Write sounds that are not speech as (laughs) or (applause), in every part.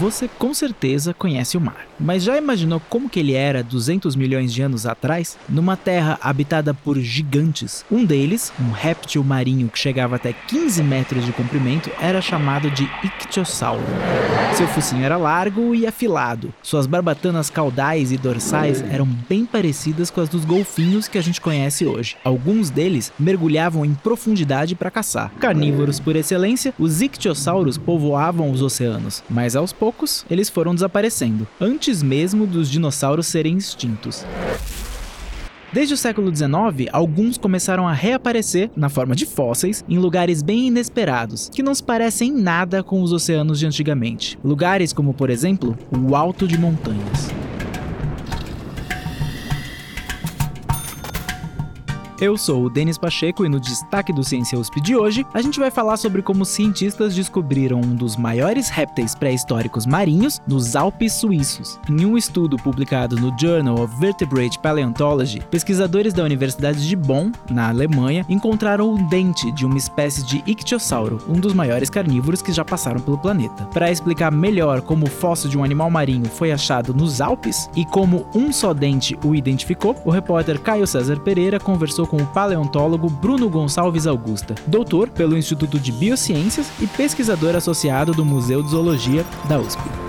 Você com certeza conhece o mar, mas já imaginou como que ele era 200 milhões de anos atrás, numa terra habitada por gigantes? Um deles, um réptil marinho que chegava até 15 metros de comprimento, era chamado de ictiosauro. Seu focinho era largo e afilado. Suas barbatanas caudais e dorsais eram bem parecidas com as dos golfinhos que a gente conhece hoje. Alguns deles mergulhavam em profundidade para caçar. Carnívoros por excelência, os ictiossauros povoavam os oceanos, mas aos poucos eles foram desaparecendo, antes mesmo dos dinossauros serem extintos. Desde o século XIX, alguns começaram a reaparecer na forma de fósseis em lugares bem inesperados, que não se parecem em nada com os oceanos de antigamente. Lugares como, por exemplo, o Alto de Montanhas. Eu sou o Denis Pacheco e no destaque do Ciência USP de hoje, a gente vai falar sobre como cientistas descobriram um dos maiores répteis pré-históricos marinhos nos Alpes suíços. Em um estudo publicado no Journal of Vertebrate Paleontology, pesquisadores da Universidade de Bonn, na Alemanha, encontraram o dente de uma espécie de ictiosauro, um dos maiores carnívoros que já passaram pelo planeta. Para explicar melhor como o fóssil de um animal marinho foi achado nos Alpes e como um só dente o identificou, o repórter Caio César Pereira conversou conversou com o paleontólogo Bruno Gonçalves Augusta, doutor pelo Instituto de Biociências e pesquisador associado do Museu de Zoologia da USP.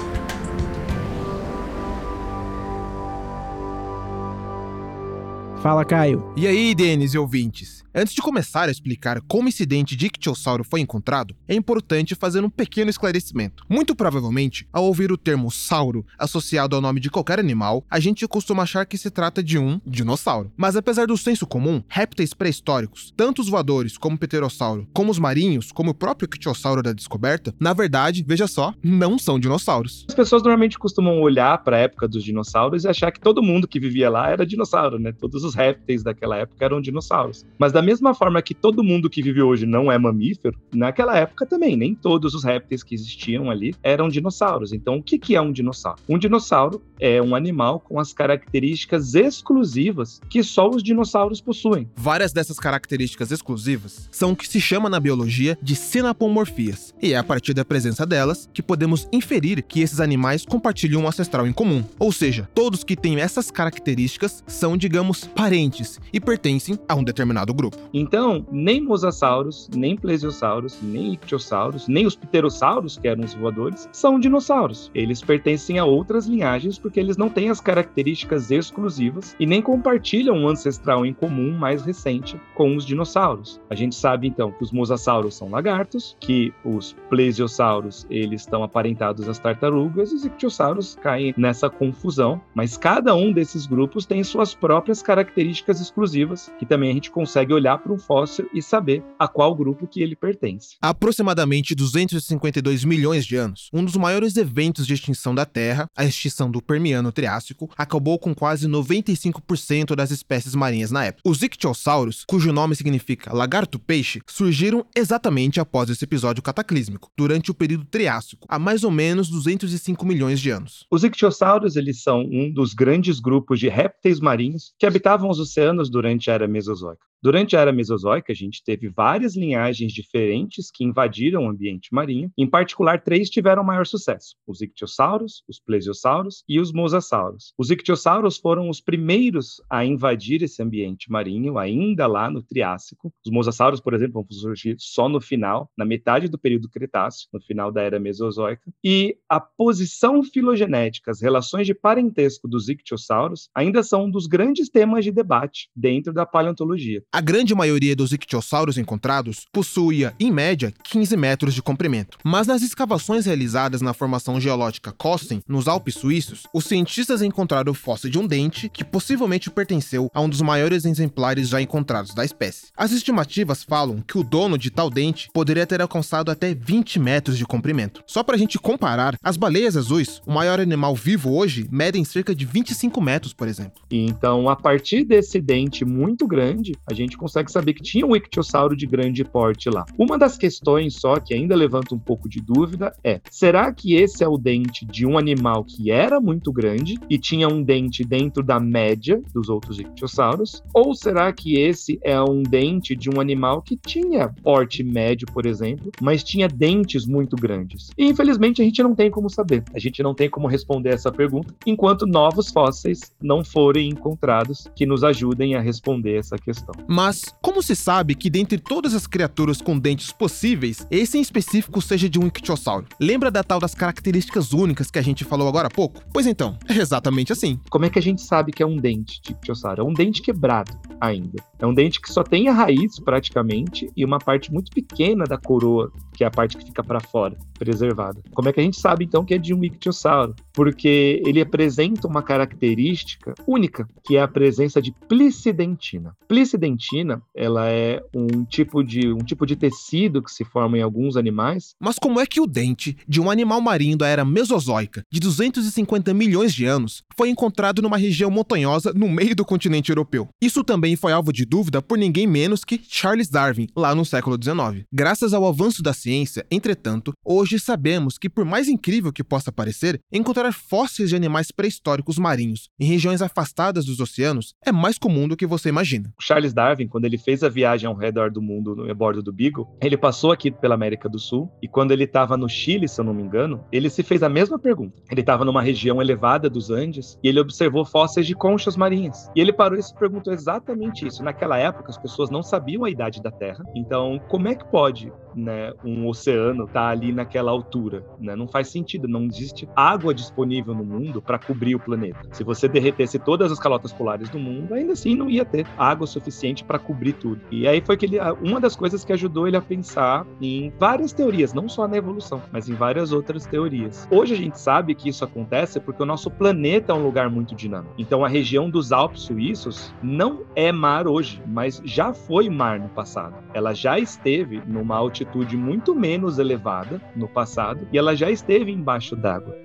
Fala, Caio. E aí, Denis e ouvintes? Antes de começar a explicar como esse dente de ictiosauro foi encontrado, é importante fazer um pequeno esclarecimento. Muito provavelmente, ao ouvir o termo sauro associado ao nome de qualquer animal, a gente costuma achar que se trata de um dinossauro. Mas apesar do senso comum, répteis pré-históricos, tanto os voadores como o pterossauro, como os marinhos, como o próprio ictiosauro da descoberta, na verdade, veja só, não são dinossauros. As pessoas normalmente costumam olhar para a época dos dinossauros e achar que todo mundo que vivia lá era dinossauro, né? Todos os répteis daquela época eram dinossauros. Mas da mesma forma que todo mundo que vive hoje não é mamífero, naquela época também, nem todos os répteis que existiam ali eram dinossauros. Então, o que, que é um dinossauro? Um dinossauro é um animal com as características exclusivas que só os dinossauros possuem. Várias dessas características exclusivas são o que se chama na biologia de sinapomorfias, e é a partir da presença delas que podemos inferir que esses animais compartilham um ancestral em comum. Ou seja, todos que têm essas características são, digamos, parentes e pertencem a um determinado grupo. Então, nem mosassauros, nem plesiosauros, nem ictiossauros, nem os pterossauros, que eram os voadores, são dinossauros. Eles pertencem a outras linhagens porque eles não têm as características exclusivas e nem compartilham um ancestral em comum mais recente com os dinossauros. A gente sabe então que os mosassauros são lagartos, que os plesiosauros eles estão aparentados às tartarugas e os ictiossauros caem nessa confusão, mas cada um desses grupos tem suas próprias características exclusivas que também a gente consegue olhar para um fóssil e saber a qual grupo que ele pertence. Há aproximadamente 252 milhões de anos, um dos maiores eventos de extinção da Terra, a extinção do Permiano-Triássico, acabou com quase 95% das espécies marinhas na época. Os ictiossauros, cujo nome significa lagarto-peixe, surgiram exatamente após esse episódio cataclísmico, durante o período Triássico, há mais ou menos 205 milhões de anos. Os ictiossauros eles são um dos grandes grupos de répteis marinhos que habitavam os oceanos durante a era Mesozoica. Durante a era Mesozoica, a gente teve várias linhagens diferentes que invadiram o ambiente marinho. Em particular, três tiveram maior sucesso: os ictiossauros, os plesiosauros e os mosassauros. Os ictiossauros foram os primeiros a invadir esse ambiente marinho, ainda lá no Triássico. Os mosassauros, por exemplo, vão surgir só no final, na metade do período Cretáceo, no final da era Mesozoica. E a posição filogenética, as relações de parentesco dos ictiossauros, ainda são um dos grandes temas de debate dentro da paleontologia. A grande maioria dos ictiossauros encontrados possuía, em média, 15 metros de comprimento. Mas nas escavações realizadas na formação geológica Kosten, nos Alpes suíços, os cientistas encontraram o fóssil de um dente que possivelmente pertenceu a um dos maiores exemplares já encontrados da espécie. As estimativas falam que o dono de tal dente poderia ter alcançado até 20 metros de comprimento. Só para a gente comparar, as baleias azuis, o maior animal vivo hoje, medem cerca de 25 metros, por exemplo. Então, a partir desse dente muito grande, a gente gente consegue saber que tinha um ictiosauro de grande porte lá. Uma das questões só que ainda levanta um pouco de dúvida é: será que esse é o dente de um animal que era muito grande e tinha um dente dentro da média dos outros ictiosauros? Ou será que esse é um dente de um animal que tinha porte médio, por exemplo, mas tinha dentes muito grandes? E infelizmente a gente não tem como saber. A gente não tem como responder essa pergunta enquanto novos fósseis não forem encontrados que nos ajudem a responder essa questão. Mas como se sabe que dentre todas as criaturas com dentes possíveis, esse em específico seja de um ictiossauro? Lembra da tal das características únicas que a gente falou agora há pouco? Pois então, (laughs) é exatamente assim. Como é que a gente sabe que é um dente de ictiosauro? É um dente quebrado ainda. É um dente que só tem a raiz praticamente e uma parte muito pequena da coroa, que é a parte que fica para fora, preservada. Como é que a gente sabe então que é de um ictiosauro? Porque ele apresenta uma característica única, que é a presença de plicidentina. Plicidentina, ela é um tipo de um tipo de tecido que se forma em alguns animais. Mas como é que o dente de um animal marinho da era Mesozoica, de 250 milhões de anos, foi encontrado numa região montanhosa no meio do continente europeu? Isso também foi alvo de dúvida por ninguém menos que Charles Darwin, lá no século XIX. Graças ao avanço da ciência, entretanto, hoje sabemos que, por mais incrível que possa parecer, encontrar fósseis de animais pré-históricos marinhos em regiões afastadas dos oceanos é mais comum do que você imagina. Charles Darwin, quando ele fez a viagem ao redor do mundo no bordo do Beagle, ele passou aqui pela América do Sul e quando ele estava no Chile, se eu não me engano, ele se fez a mesma pergunta. Ele estava numa região elevada dos Andes e ele observou fósseis de conchas marinhas. E ele parou e se perguntou exatamente isso. Naquela época, as pessoas não sabiam a idade da Terra. Então, como é que pode né, um oceano tá ali naquela altura? Né? Não faz sentido. Não existe água disponível no mundo para cobrir o planeta. Se você derretesse todas as calotas polares do mundo, ainda assim não ia ter água suficiente para cobrir tudo. E aí foi que ele, uma das coisas que ajudou ele a pensar em várias teorias, não só na evolução, mas em várias outras teorias. Hoje a gente sabe que isso acontece porque o nosso planeta é um lugar muito dinâmico. Então a região dos Alpes suíços não é mar hoje, mas já foi mar no passado. Ela já esteve numa altitude muito menos elevada no passado e ela já esteve embaixo d'água.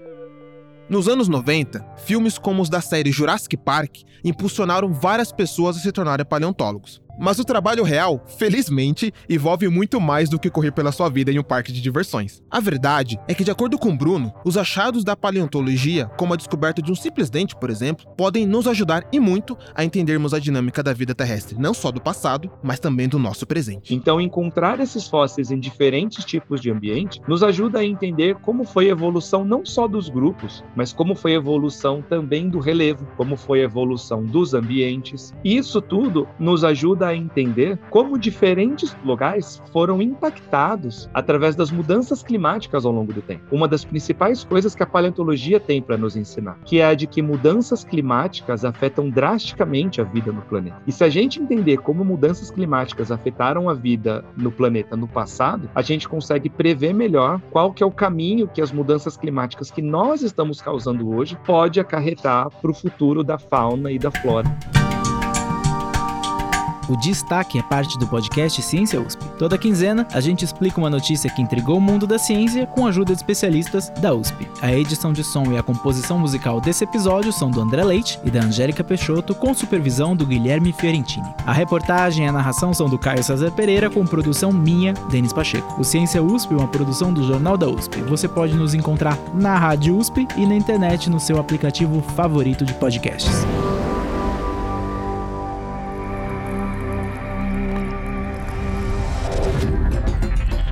Nos anos 90, filmes como os da série Jurassic Park impulsionaram várias pessoas a se tornarem paleontólogos. Mas o trabalho real, felizmente, envolve muito mais do que correr pela sua vida em um parque de diversões. A verdade é que, de acordo com Bruno, os achados da paleontologia, como a descoberta de um simples dente, por exemplo, podem nos ajudar e muito a entendermos a dinâmica da vida terrestre, não só do passado, mas também do nosso presente. Então, encontrar esses fósseis em diferentes tipos de ambiente nos ajuda a entender como foi a evolução não só dos grupos, mas como foi a evolução também do relevo, como foi a evolução dos ambientes. Isso tudo nos ajuda entender como diferentes lugares foram impactados através das mudanças climáticas ao longo do tempo. Uma das principais coisas que a paleontologia tem para nos ensinar, que é a de que mudanças climáticas afetam drasticamente a vida no planeta. E se a gente entender como mudanças climáticas afetaram a vida no planeta no passado, a gente consegue prever melhor qual que é o caminho que as mudanças climáticas que nós estamos causando hoje pode acarretar para o futuro da fauna e da flora. O Destaque é parte do podcast Ciência USP. Toda quinzena, a gente explica uma notícia que intrigou o mundo da ciência com a ajuda de especialistas da USP. A edição de som e a composição musical desse episódio são do André Leite e da Angélica Peixoto, com supervisão do Guilherme Fiorentini. A reportagem e a narração são do Caio César Pereira, com produção minha, Denis Pacheco. O Ciência USP é uma produção do Jornal da USP. Você pode nos encontrar na Rádio USP e na internet no seu aplicativo favorito de podcasts.